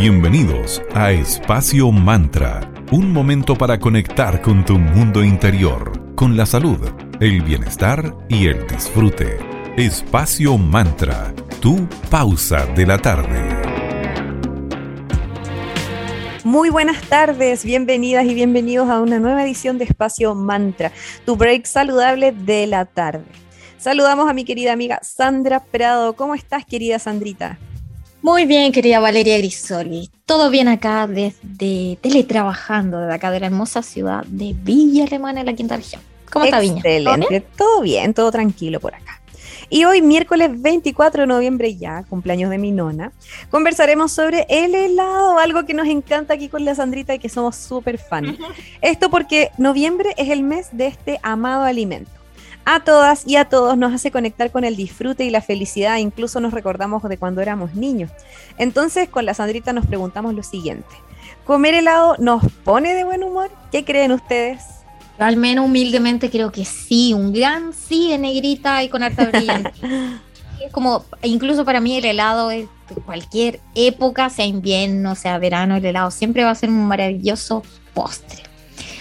Bienvenidos a Espacio Mantra, un momento para conectar con tu mundo interior, con la salud, el bienestar y el disfrute. Espacio Mantra, tu pausa de la tarde. Muy buenas tardes, bienvenidas y bienvenidos a una nueva edición de Espacio Mantra, tu break saludable de la tarde. Saludamos a mi querida amiga Sandra Prado. ¿Cómo estás, querida Sandrita? Muy bien, querida Valeria Grisoli. Todo bien acá desde teletrabajando desde acá de la hermosa ciudad de Villa Alemana en la quinta región. ¿Cómo está Viña? Excelente, todo bien, todo tranquilo por acá. Y hoy, miércoles 24 de noviembre ya, cumpleaños de mi nona, conversaremos sobre el helado, algo que nos encanta aquí con la Sandrita y que somos súper fans. Esto porque noviembre es el mes de este amado alimento a todas y a todos nos hace conectar con el disfrute y la felicidad, incluso nos recordamos de cuando éramos niños. Entonces, con la Sandrita nos preguntamos lo siguiente. ¿Comer helado nos pone de buen humor? ¿Qué creen ustedes? al menos humildemente creo que sí, un gran sí en negrita y con alta brillante. es como, incluso para mí el helado es cualquier época, sea invierno, sea verano, el helado siempre va a ser un maravilloso postre.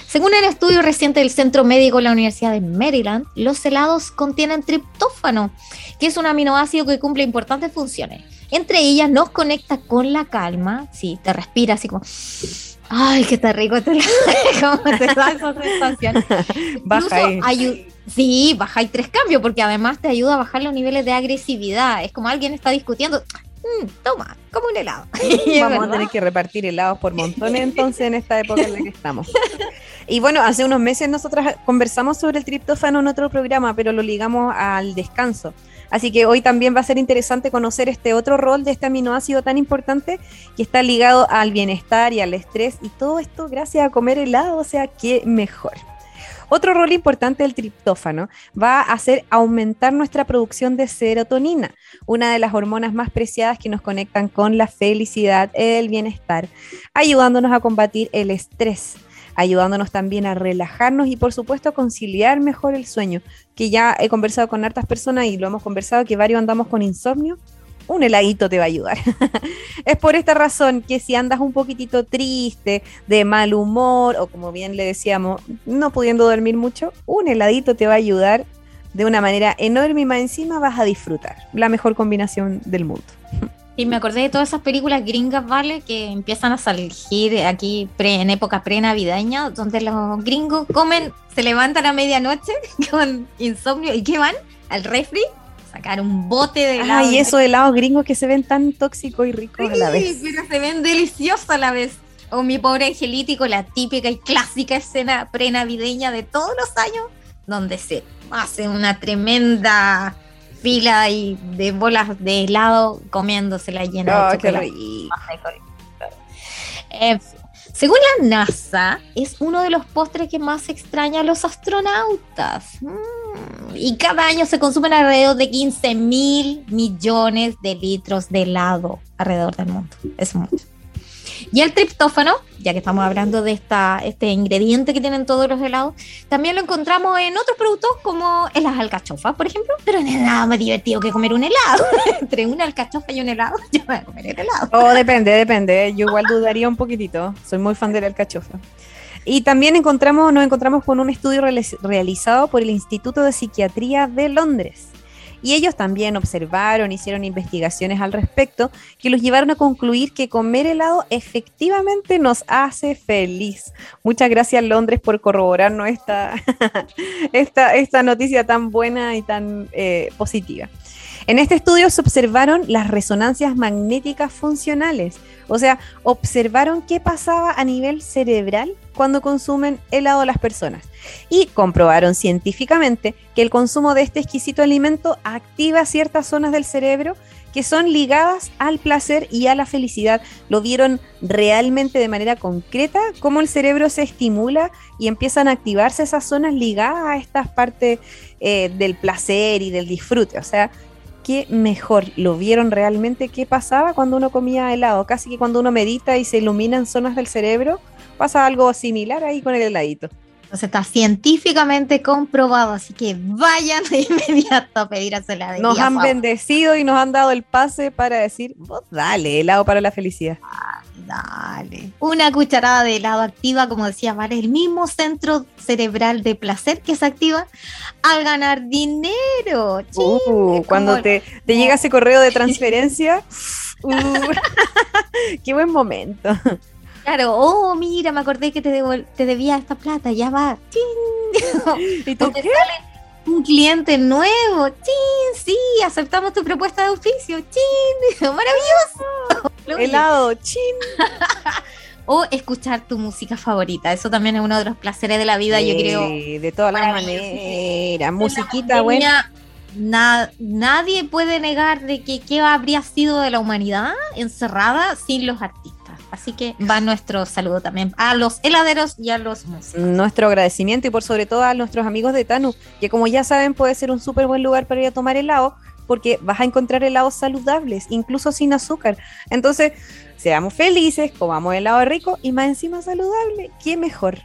Según el estudio reciente del Centro Médico de la Universidad de Maryland, los helados contienen triptófano, que es un aminoácido que cumple importantes funciones. Entre ellas nos conecta con la calma, si te respiras así como, ay, qué está rico este helado, como te da esa sensación. Baja ahí. Sí, baja y tres cambios, porque además te ayuda a bajar los niveles de agresividad. Es como alguien está discutiendo, mm, toma, como un helado. Vamos a tener que repartir helados por montones entonces en esta época en la que estamos. Y bueno, hace unos meses nosotras conversamos sobre el triptófano en otro programa, pero lo ligamos al descanso. Así que hoy también va a ser interesante conocer este otro rol de este aminoácido tan importante que está ligado al bienestar y al estrés y todo esto gracias a comer helado, o sea, qué mejor. Otro rol importante del triptófano va a ser aumentar nuestra producción de serotonina, una de las hormonas más preciadas que nos conectan con la felicidad, el bienestar, ayudándonos a combatir el estrés ayudándonos también a relajarnos y por supuesto a conciliar mejor el sueño, que ya he conversado con hartas personas y lo hemos conversado que varios andamos con insomnio, un heladito te va a ayudar. es por esta razón que si andas un poquitito triste, de mal humor o como bien le decíamos, no pudiendo dormir mucho, un heladito te va a ayudar de una manera enorme y más encima vas a disfrutar. La mejor combinación del mundo. Y me acordé de todas esas películas gringas, ¿vale? Que empiezan a salir aquí en época pre-navideña, donde los gringos comen, se levantan a medianoche con insomnio y ¿qué van? Al refri, sacar un bote de helado. Ay, esos helados gringos que se ven tan tóxicos y ricos a la vez. Sí, pero se ven deliciosos a la vez. O mi pobre angelítico, la típica y clásica escena pre-navideña de todos los años, donde se hace una tremenda fila y de bolas de helado comiéndose la llena de chocolate. Eh, según la NASA, es uno de los postres que más extraña a los astronautas. Mm, y cada año se consumen alrededor de 15 mil millones de litros de helado alrededor del mundo. Es mucho. Y el triptófano, ya que estamos hablando de esta, este ingrediente que tienen todos los helados, también lo encontramos en otros productos como en las alcachofas, por ejemplo. Pero no es nada más divertido que comer un helado. Entre una alcachofa y un helado, yo voy a comer el helado. Oh, depende, depende. Yo igual dudaría un poquitito. Soy muy fan de la alcachofa. Y también encontramos, nos encontramos con un estudio realizado por el Instituto de Psiquiatría de Londres y ellos también observaron, hicieron investigaciones al respecto que los llevaron a concluir que comer helado efectivamente nos hace feliz. Muchas gracias Londres por corroborarnos esta, esta, esta noticia tan buena y tan eh, positiva. En este estudio se observaron las resonancias magnéticas funcionales, o sea, observaron qué pasaba a nivel cerebral cuando consumen helado las personas y comprobaron científicamente que el consumo de este exquisito alimento activa ciertas zonas del cerebro que son ligadas al placer y a la felicidad. Lo vieron realmente de manera concreta, cómo el cerebro se estimula y empiezan a activarse esas zonas ligadas a estas partes eh, del placer y del disfrute. O sea, qué mejor lo vieron realmente qué pasaba cuando uno comía helado. Casi que cuando uno medita y se iluminan zonas del cerebro, pasa algo similar ahí con el heladito. Entonces está científicamente comprobado, así que vayan de inmediato a pedir a helado. Nos han bendecido y nos han dado el pase para decir, vos dale, helado para la felicidad. Dale. Una cucharada de helado activa, como decía Vale, el mismo centro cerebral de placer que se activa al ganar dinero. Uh, cuando te, te llega ese correo de transferencia, uh, qué buen momento. Claro, oh, mira, me acordé que te, te debía esta plata, ya va. ¿Y tú qué? Un cliente nuevo. ¡Chin! Sí, aceptamos tu propuesta de oficio. ¡Chin! ¡Maravilloso! Helado, chin. o escuchar tu música favorita. Eso también es uno de los placeres de la vida, yo creo. De todas las maneras. Musiquita buena. nadie puede negar de que qué habría sido de la humanidad encerrada sin los artistas. Así que va nuestro saludo también a los heladeros y a los músicos. Nuestro agradecimiento y por sobre todo a nuestros amigos de Tanu, que como ya saben puede ser un súper buen lugar para ir a tomar helado, porque vas a encontrar helados saludables, incluso sin azúcar. Entonces, seamos felices, comamos helado rico y más encima saludable. ¿Qué mejor?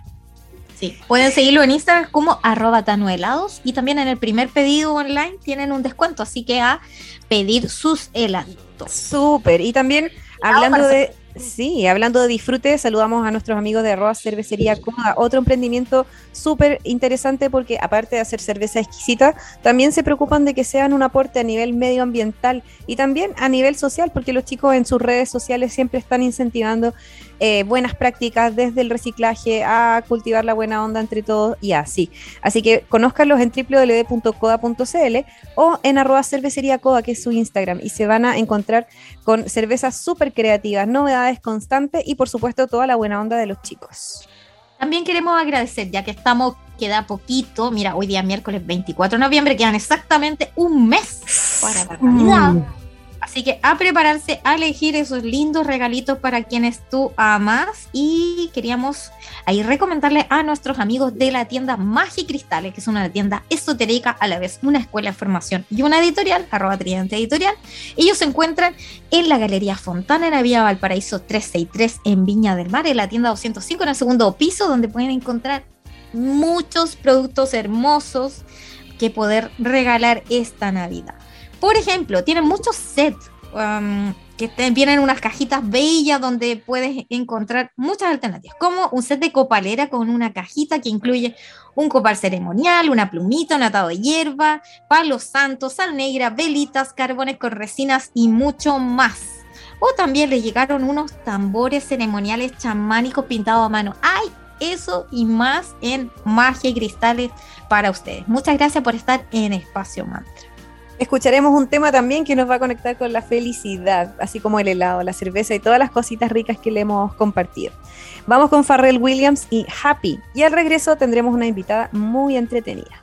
Sí, pueden seguirlo en Instagram como arroba tanuhelados y también en el primer pedido online tienen un descuento, así que a pedir sus helados. Súper, y también hablando de Sí, hablando de disfrute, saludamos a nuestros amigos de Arroba Cervecería Coda, otro emprendimiento súper interesante porque aparte de hacer cerveza exquisita, también se preocupan de que sean un aporte a nivel medioambiental y también a nivel social, porque los chicos en sus redes sociales siempre están incentivando eh, buenas prácticas desde el reciclaje a cultivar la buena onda entre todos y así. Así que conózcanlos en www.coda.cl o en arroba cervecería coda, que es su Instagram, y se van a encontrar con cervezas súper creativas, novedades constantes y por supuesto toda la buena onda de los chicos. También queremos agradecer, ya que estamos, queda poquito, mira, hoy día miércoles 24 de noviembre, quedan exactamente un mes para la Navidad. Así que a prepararse, a elegir esos lindos regalitos para quienes tú amas. Y queríamos ahí recomendarle a nuestros amigos de la tienda Magicristales, que es una tienda esotérica, a la vez una escuela de formación y una editorial, arroba tridente editorial. Ellos se encuentran en la Galería Fontana, en la Vía Valparaíso 363, en Viña del Mar, en la tienda 205, en el segundo piso, donde pueden encontrar muchos productos hermosos que poder regalar esta Navidad. Por ejemplo, tienen muchos sets um, que vienen unas cajitas bellas donde puedes encontrar muchas alternativas, como un set de copalera con una cajita que incluye un copal ceremonial, una plumita, un atado de hierba, palos santos, sal negra, velitas, carbones con resinas y mucho más. O también les llegaron unos tambores ceremoniales chamánicos pintados a mano. ¡Ay! Eso y más en magia y cristales para ustedes. Muchas gracias por estar en Espacio Mantra escucharemos un tema también que nos va a conectar con la felicidad, así como el helado, la cerveza y todas las cositas ricas que le hemos compartido. Vamos con Farrell Williams y Happy, y al regreso tendremos una invitada muy entretenida.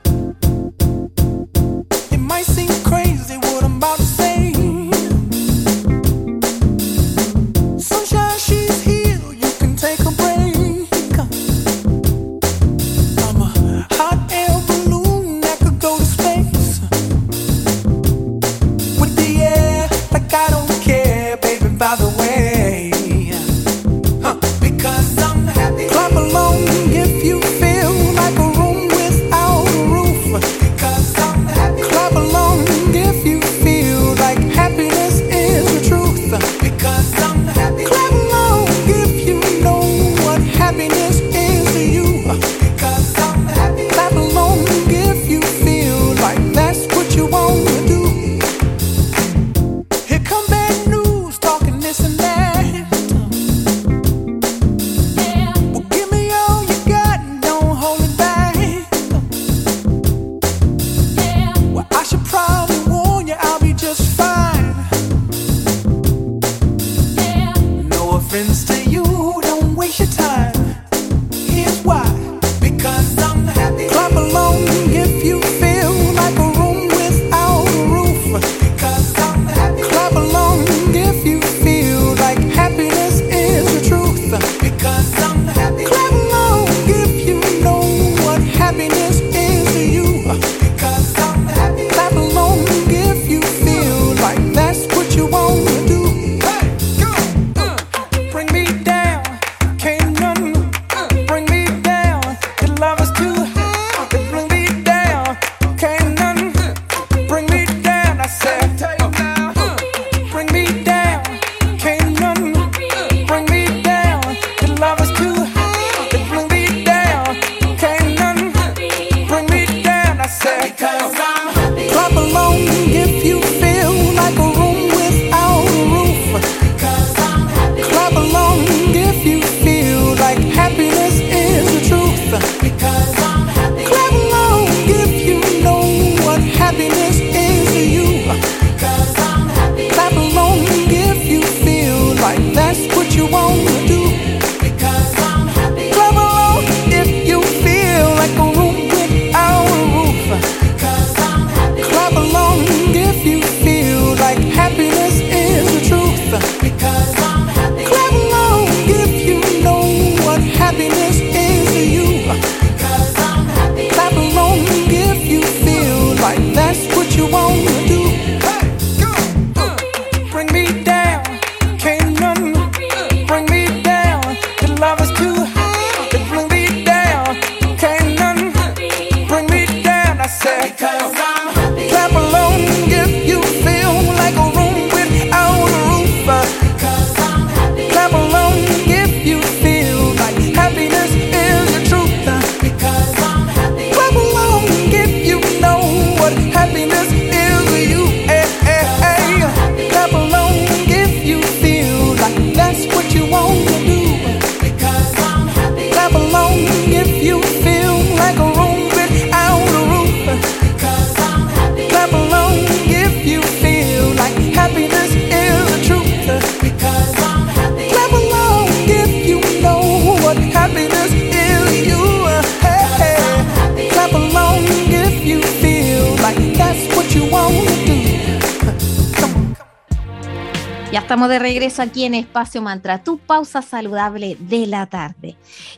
Estamos de regreso aquí en Espacio Mantra, tu pausa saludable de la tarde.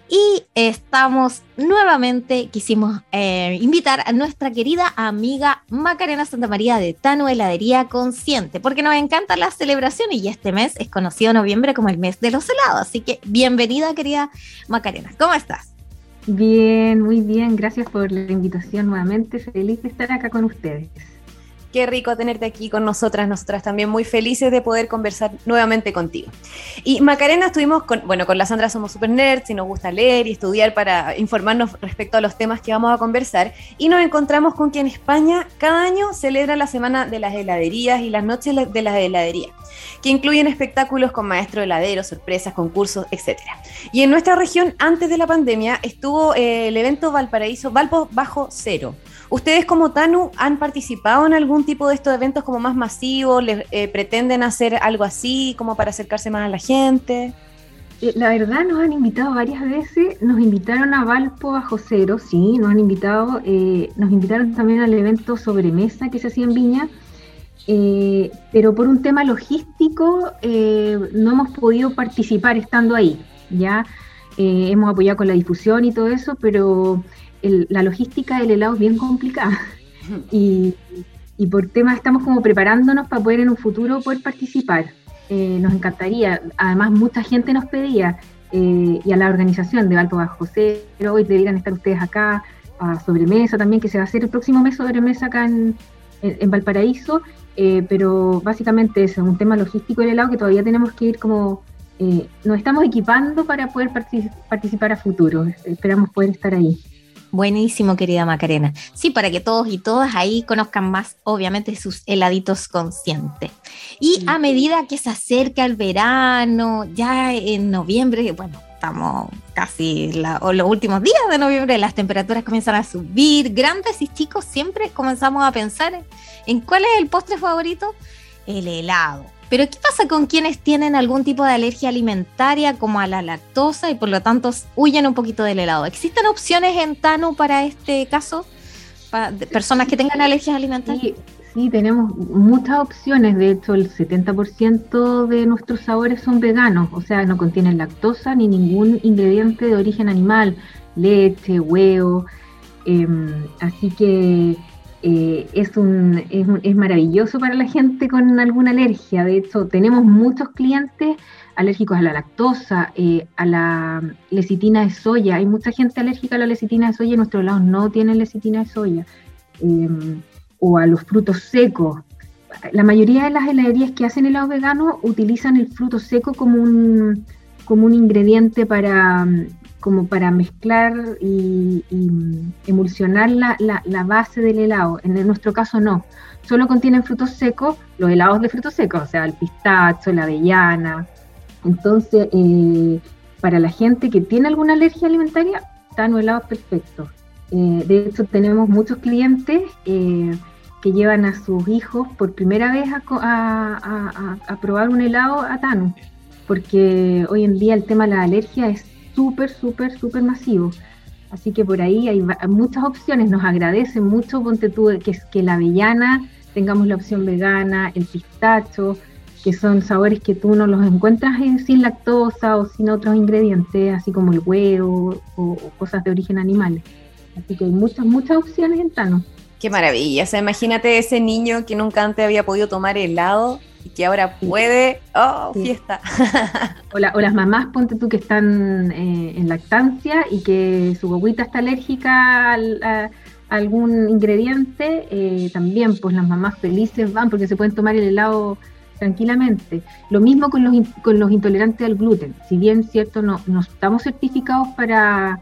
Y estamos nuevamente, quisimos eh, invitar a nuestra querida amiga Macarena Santa María de Tano Heladería Consciente, porque nos encanta la celebración y este mes es conocido noviembre como el mes de los helados. Así que bienvenida, querida Macarena. ¿Cómo estás? Bien, muy bien. Gracias por la invitación nuevamente. Feliz de estar acá con ustedes. Qué rico tenerte aquí con nosotras, nosotras también muy felices de poder conversar nuevamente contigo. Y Macarena, estuvimos con, bueno, con la Sandra somos super nerds y nos gusta leer y estudiar para informarnos respecto a los temas que vamos a conversar. Y nos encontramos con que en España cada año celebra la Semana de las Heladerías y las Noches de las Heladerías, que incluyen espectáculos con maestro heladero, sorpresas, concursos, etc. Y en nuestra región, antes de la pandemia, estuvo eh, el evento Valparaíso Valpo Bajo Cero ¿Ustedes como TANU han participado en algún tipo de estos eventos como más masivos? ¿Les, eh, ¿Pretenden hacer algo así como para acercarse más a la gente? Eh, la verdad nos han invitado varias veces, nos invitaron a Valpo Bajo Cero, sí, nos han invitado, eh, nos invitaron también al evento Sobremesa que se hacía en Viña, pero por un tema logístico no hemos podido participar estando ahí, ya hemos apoyado con la difusión y todo eso, pero la logística del helado es bien complicada. Y, por temas estamos como preparándonos para poder en un futuro poder participar. Eh, nos encantaría. Además, mucha gente nos pedía, eh, y a la organización de Valpo Bajo Cero, hoy deberían estar ustedes acá, a Sobremesa también, que se va a hacer el próximo mes Sobremesa acá en, en, Valparaíso, eh, pero básicamente es un tema logístico del helado que todavía tenemos que ir como, nos estamos equipando para poder participar a futuro, esperamos poder estar ahí. Buenísimo, querida Macarena. Sí, para que todos y todas ahí conozcan más, obviamente, sus heladitos conscientes. Y a medida que se acerca el verano, ya en noviembre, bueno, estamos casi los últimos días de noviembre, las temperaturas comienzan a subir, grandes y chicos, siempre comenzamos a pensar en cuál es el postre favorito, el helado. Pero ¿qué pasa con quienes tienen algún tipo de alergia alimentaria como a la lactosa y por lo tanto huyen un poquito del helado? ¿Existen opciones en Tano para este caso? Para personas que tengan alergias alimentarias. Sí, tenemos muchas opciones. De hecho, el 70% de nuestros sabores son veganos, o sea, no contienen lactosa ni ningún ingrediente de origen animal, leche, huevo. Em, así que eh, es, un, es, maravilloso para la gente con alguna alergia. De hecho, tenemos muchos clientes alérgicos a la lactosa, eh, a la lecitina de soya. Hay mucha gente alérgica a la lecitina de soya y nuestros lados no tienen lecitina de soya. Em, o a los frutos secos. La mayoría de las heladerías que hacen helado vegano utilizan el fruto seco como un, como un ingrediente para, como para mezclar y, emulsionar la, la, base del helado. En nuestro caso no, solo contienen frutos secos, los helados de frutos secos, o sea, el pistacho, la avellana. Entonces, eh, para la gente que tiene alguna alergia alimentaria, están helados perfectos. Eh, de hecho, tenemos muchos clientes eh, que llevan a sus hijos por primera vez a, a probar un helado a Tano, porque hoy en día el tema de la alergia es súper, súper, súper masivo. Así que por ahí hay muchas opciones. Nos agradece mucho, ponte tú, que, que la avellana tengamos la opción vegana, el pistacho, que son sabores que tú no los encuentras sin lactosa o sin otros ingredientes, así como el huevo o, cosas de origen animal. Así que hay muchas, muchas opciones en Tano. Qué maravilla. O sea, imagínate ese niño que nunca antes había podido tomar helado y que ahora puede, oh, fiesta. O, las mamás, ponte tú, que están eh, en lactancia y que su guaguita está alérgica a, algún ingrediente, eh, también pues las mamás felices van porque se pueden tomar el helado tranquilamente. Lo mismo con los, con los intolerantes al gluten. Si bien, cierto, no, no estamos certificados para,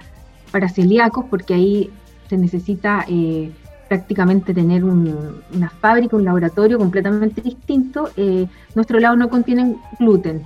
para celíacos porque ahí se necesita... Eh, prácticamente tener una fábrica, un laboratorio completamente distinto. Eh, nuestro lado no contiene gluten.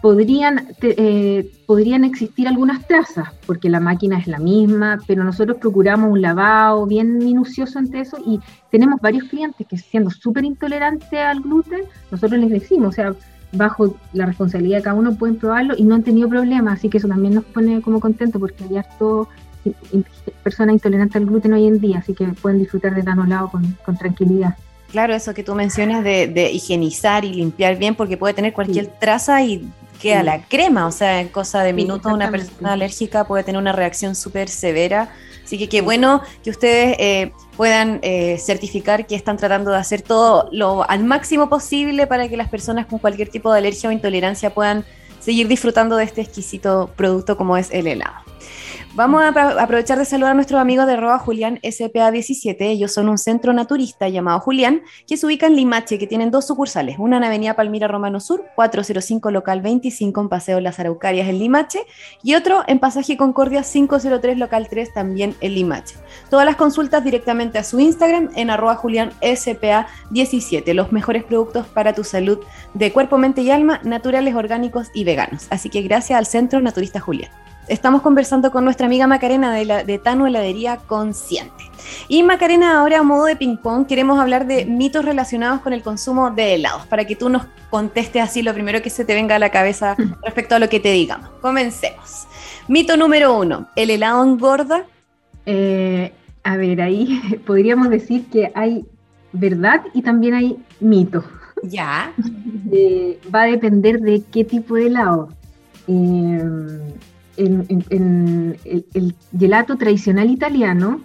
Podrían, eh, podrían existir algunas trazas, porque la máquina es la misma, pero nosotros procuramos un lavado bien minucioso ante eso y tenemos varios clientes que siendo súper intolerantes al gluten, nosotros les decimos, o sea, bajo la responsabilidad de cada uno pueden probarlo y no han tenido problemas, así que eso también nos pone como contento porque hay harto personas intolerantes al gluten hoy en día, así que pueden disfrutar de Danolao con, con tranquilidad. claro, eso que tú mencionas de, higienizar y limpiar bien, porque puede tener cualquier traza y queda la crema, o sea, en cosa de minutos una persona alérgica puede tener una reacción súper severa. Así que qué bueno que ustedes eh, puedan eh, certificar que están tratando de hacer todo lo al máximo posible para que las personas con cualquier tipo de alergia o intolerancia puedan seguir disfrutando de este exquisito producto como es el helado. Vamos a aprovechar de saludar a nuestros amigos de Roa Julián SPA17. Ellos son un centro naturista llamado Julián, que se ubica en Limache, que tienen dos sucursales, una en Avenida Palmira Romano Sur, 405 local 25 en Paseo Las Araucarias en Limache, y otro en Pasaje Concordia 503 local 3 también en Limache. Todas las consultas directamente a su Instagram en arroba Julián SPA17. Los mejores productos para tu salud de cuerpo, mente y alma, naturales, orgánicos y veganos. Así que gracias al Centro Naturista Julián estamos conversando con nuestra amiga Macarena de, la, de Tano Heladería Consciente. Y Macarena, ahora a modo de ping-pong, queremos hablar de mitos relacionados con el consumo de helados, para que tú nos contestes así lo primero que se te venga a la cabeza respecto a lo que te digamos. Comencemos. Mito número uno, ¿el helado engorda? Eh, a ver, ahí podríamos decir que hay verdad y también hay mito. Ya. Eh, va a depender de qué tipo de helado. Eh, en, el, gelato tradicional italiano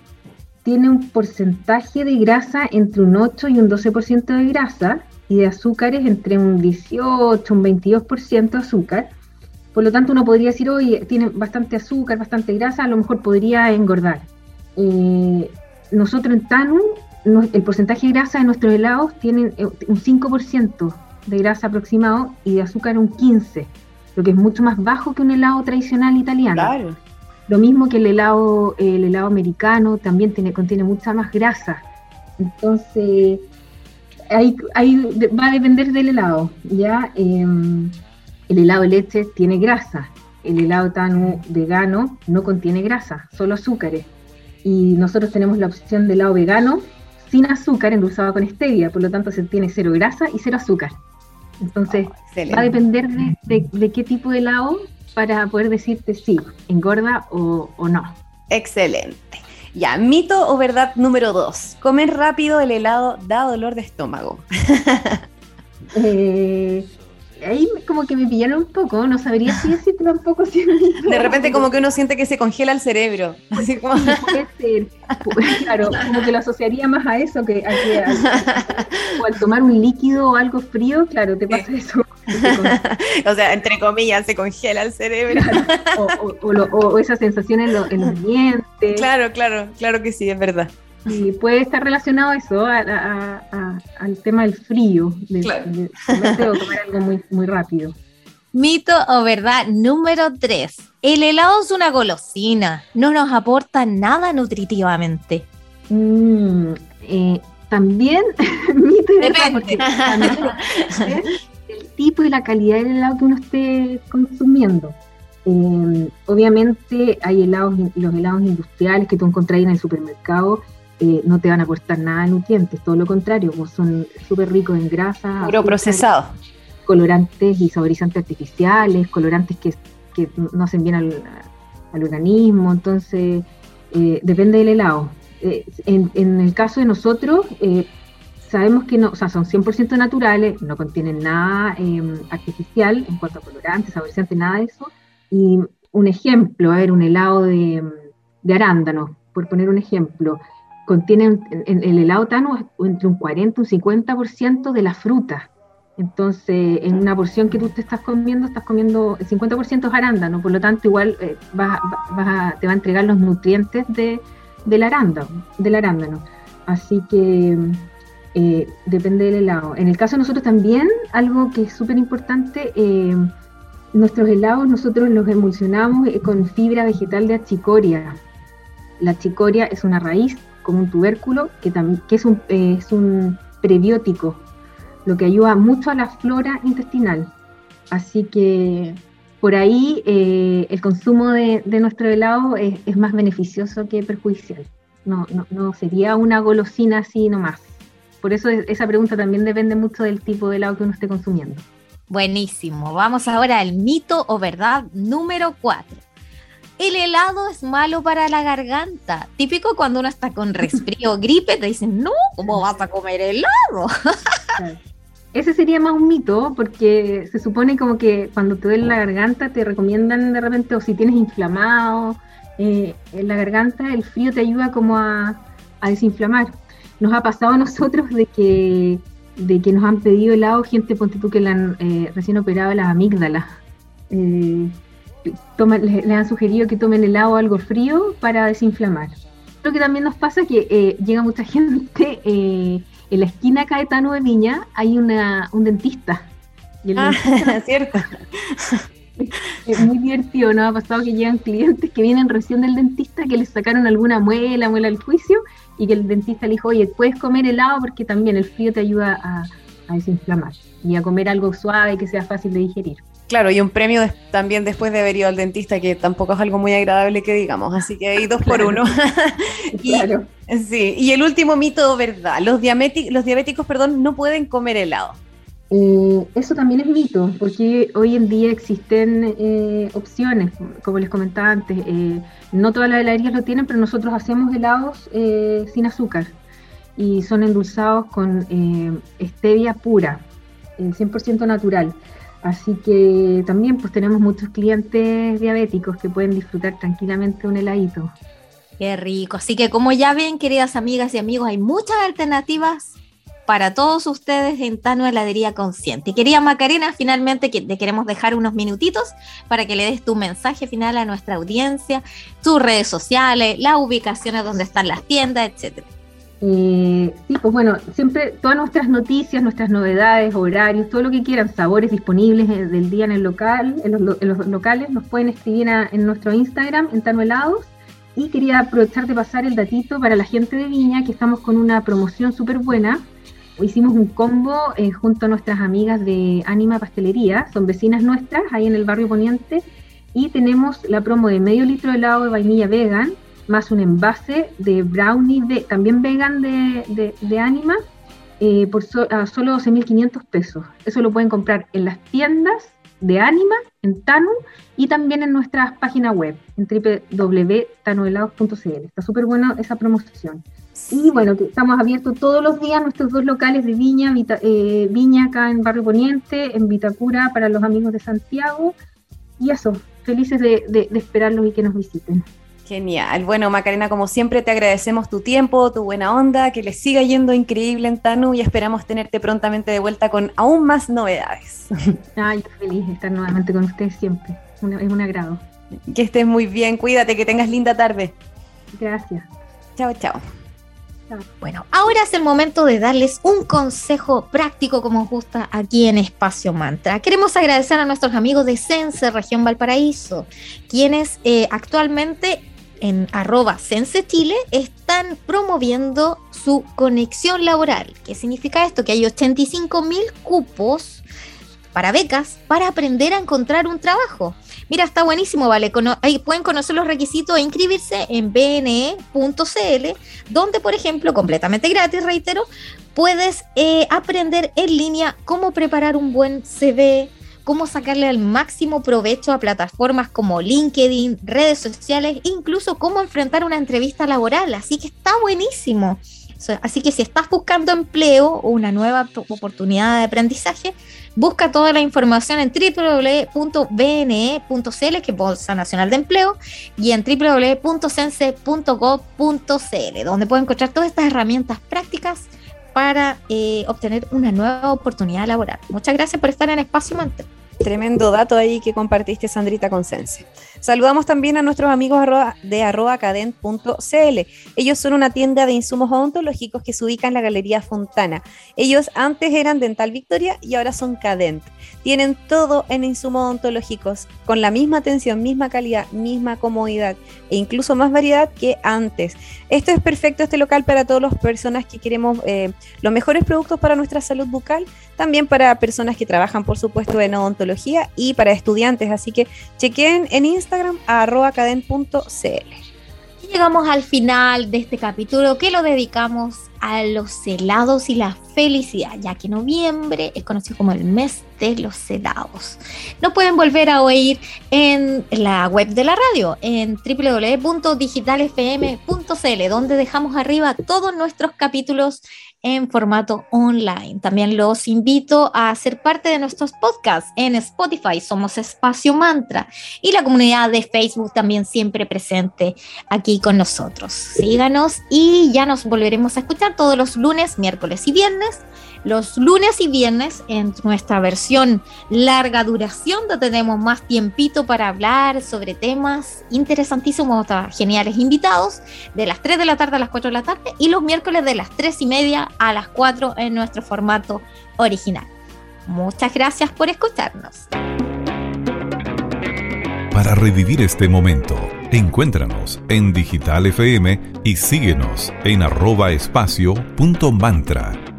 tiene un porcentaje de grasa entre un 8 y un 12% de grasa y de azúcares entre un 18 y un 22% de azúcar. Por lo tanto, uno podría decir, hoy tiene bastante azúcar, bastante grasa, a lo mejor podría engordar. Eh, nosotros en Tanu, el porcentaje de grasa de nuestros helados tiene eh, un 5% de grasa aproximado y de azúcar un 15% lo que es mucho más bajo que un helado tradicional italiano. Claro. Lo mismo que el helado, el helado americano también tiene, contiene mucha más grasa. Entonces, ahí, va a depender del helado. ¿ya? Em, el helado de leche tiene grasa. El helado tan vegano no contiene grasa, solo azúcares. Y nosotros tenemos la opción de helado vegano sin azúcar, endulzado con stevia, por lo tanto se tiene cero grasa y cero azúcar. Entonces, va a depender de, qué tipo de helado para poder decirte si engorda o, no. Excelente. Ya, mito o verdad número dos. Comer rápido el helado da dolor de estómago. eh, ahí como que me pillaron un poco, no sabría si tampoco si De repente como que uno siente que se congela el cerebro. Así como... puede ser. Claro, como que lo asociaría más a eso que, a o al tomar un líquido o algo frío, claro, te pasa eso. o sea, entre comillas, se congela el cerebro. o, esa sensación en, en los dientes. Claro, claro, claro que sí, es verdad. Y puede estar relacionado eso al tema del frío, de, tomar algo muy, muy rápido. Mito o verdad número 3. El helado es una golosina, no nos aporta nada nutritivamente. Mm, eh, también mito y verdad, el tipo y la calidad del helado que uno esté consumiendo. Eh, obviamente hay helados, los helados industriales que tú encontrás en el supermercado eh, no te van a aportar nada de nutrientes, todo lo contrario, pues son súper ricos en grasa. Puro procesado. Colorantes y saborizantes artificiales, colorantes que, no hacen bien al, organismo, entonces eh, depende del helado. Eh, en, el caso de nosotros, sabemos que no, o sea, son 100% naturales, no contienen nada em, artificial en cuanto a colorantes, saborizantes, nada de eso. Y un ejemplo, a ver, un helado de, de arándanos, por poner un ejemplo, contienen en, el helado tano entre un 40 y un 50% de la fruta. Entonces, en una porción que tú te estás comiendo, estás comiendo el 50% es arándano, por lo tanto, igual eh, te va a entregar los nutrientes de, del, arándano, del arándano. Así que eh, depende del helado. En el caso de nosotros también, algo que es súper importante, eh, nuestros helados nosotros los emulsionamos con fibra vegetal de achicoria. La achicoria es una raíz como un tubérculo, que, también, que es, un, es un prebiótico, lo que ayuda mucho a la flora intestinal. Así que por ahí eh, el consumo de, nuestro helado es, más beneficioso que perjudicial. No, no, no, sería una golosina así nomás. Por eso esa pregunta también depende mucho del tipo de helado que uno esté consumiendo. Buenísimo. Vamos ahora al mito o verdad número 4. El helado es malo para la garganta. Típico cuando uno está con resfrío o gripe, te dicen, no, ¿cómo vas a comer helado? Ese sería más un mito, porque se supone como que cuando te duele la garganta te recomiendan de repente, o si tienes inflamado eh, en la garganta, el frío te ayuda como a, desinflamar. Nos ha pasado a nosotros de que, de que nos han pedido helado gente, ponte tú que le han eh, recién operado las amígdalas. Eh, le, han sugerido que tomen helado o algo frío para desinflamar. Lo que también nos pasa es que llega mucha gente en la esquina Caetano de Viña hay una, un dentista. Y ah, cierto. Es muy divertido, ¿no? Ha pasado que llegan clientes que vienen recién del dentista que les sacaron alguna muela, muela al juicio, y que el dentista le dijo, oye, puedes comer helado porque también el frío te ayuda a, a desinflamar y a comer algo suave que sea fácil de digerir. Claro, y un premio también después de haber ido al dentista, que tampoco es algo muy agradable que digamos, así que hay dos por uno. y, claro. Sí, y el último mito, ¿verdad? Los, los diabéticos perdón, no pueden comer helado. Eh, eso también es mito, porque hoy en día existen eh, opciones, como les comentaba antes, eh, no todas las heladerías lo tienen, pero nosotros hacemos helados sin azúcar y son endulzados con stevia pura, 100% natural. Así que también pues tenemos muchos clientes diabéticos que pueden disfrutar tranquilamente un heladito. Qué rico. Así que como ya ven, queridas amigas y amigos, hay muchas alternativas para todos ustedes en Tano Heladería Consciente. Y quería Macarena, finalmente te queremos dejar unos minutitos para que le des tu mensaje final a nuestra audiencia, tus redes sociales, las ubicaciones donde están las tiendas, etcétera. Eh, sí, pues bueno, siempre todas nuestras noticias, nuestras novedades, horarios, todo lo que quieran, sabores disponibles del día en el local, en los, locales, nos pueden escribir en nuestro Instagram, en Helados. Y quería aprovechar de pasar el datito para la gente de Viña, que estamos con una promoción súper buena. Hicimos un combo eh, junto a nuestras amigas de Anima Pastelería, son vecinas nuestras, ahí en el barrio Poniente, y tenemos la promo de medio litro de helado de vainilla vegan, más un envase de brownie también vegan de, de, Anima eh, por a solo 12.500 pesos. Eso lo pueden comprar en las tiendas de Anima, en Tanu y también en nuestra página web, en www.tanuhelados.cl. Está súper buena esa promoción. Y bueno, que estamos abiertos todos los días nuestros dos locales de Viña, eh, Viña acá en Barrio Poniente, en Vitacura para los amigos de Santiago. Y eso, felices de esperarlos y que nos visiten. Genial. Bueno, Macarena, como siempre, te agradecemos tu tiempo, tu buena onda, que le siga yendo increíble en Tanu y esperamos tenerte prontamente de vuelta con aún más novedades. Ay, feliz de estar nuevamente con ustedes siempre. es un agrado. Que estés muy bien, cuídate, que tengas linda tarde. Gracias. Chao, chao. Bueno, ahora es el momento de darles un consejo práctico como os gusta aquí en Espacio Mantra. Queremos agradecer a nuestros amigos de Sense Región Valparaíso, quienes eh, actualmente en arroba Sense Chile están promoviendo su conexión laboral. ¿Qué significa esto? Que hay 85 mil cupos para becas para aprender a encontrar un trabajo. Mira, está buenísimo, ¿vale? ahí pueden conocer los requisitos e inscribirse en bne.cl, donde, por ejemplo, completamente gratis, reitero, puedes eh, aprender en línea cómo preparar un buen CV, cómo sacarle al máximo provecho a plataformas como LinkedIn, redes sociales, incluso cómo enfrentar una entrevista laboral. Así que está buenísimo. Así que si estás buscando empleo o una nueva oportunidad de aprendizaje, busca toda la información en www.bne.cl, que es Bolsa Nacional de Empleo, y en www.sense.gov.cl, donde pueden encontrar todas estas herramientas prácticas para eh, obtener una nueva oportunidad laboral. Muchas gracias por estar en Espacio Mantra. Tremendo dato ahí que compartiste, Sandrita Consense. Saludamos también a nuestros amigos de arrobacadent.cl. Ellos son una tienda de insumos odontológicos que se ubica en la Galería Fontana. Ellos antes eran Dental Victoria y ahora son Cadent. Tienen todo en insumos odontológicos, con la misma atención, misma calidad, misma comodidad e incluso más variedad que antes. Esto es perfecto, este local, para todas las personas que queremos eh, los mejores productos para nuestra salud bucal, también para personas que trabajan, por supuesto, en odontología y para estudiantes. Así que chequen en Instagram a arrobacaden.cl. Llegamos al final de este capítulo que lo dedicamos a los helados y la felicidad, ya que noviembre es conocido como el mes de los helados. Nos pueden volver a oír en la web de la radio, en www.digitalfm.cl, donde dejamos arriba todos nuestros capítulos en formato online. También los invito a ser parte de nuestros podcasts en Spotify, somos Espacio Mantra, y la comunidad de Facebook también siempre presente aquí con nosotros. Síganos y ya nos volveremos a escuchar todos los lunes, miércoles y viernes los lunes y viernes en nuestra versión larga duración, donde tenemos más tiempito para hablar sobre temas interesantísimos, geniales invitados, de las 3 de la tarde a las 4 de la tarde y los miércoles de las 3 y media a las 4 en nuestro formato original. Muchas gracias por escucharnos. Para revivir este momento, encuéntranos en Digital FM y síguenos en arroba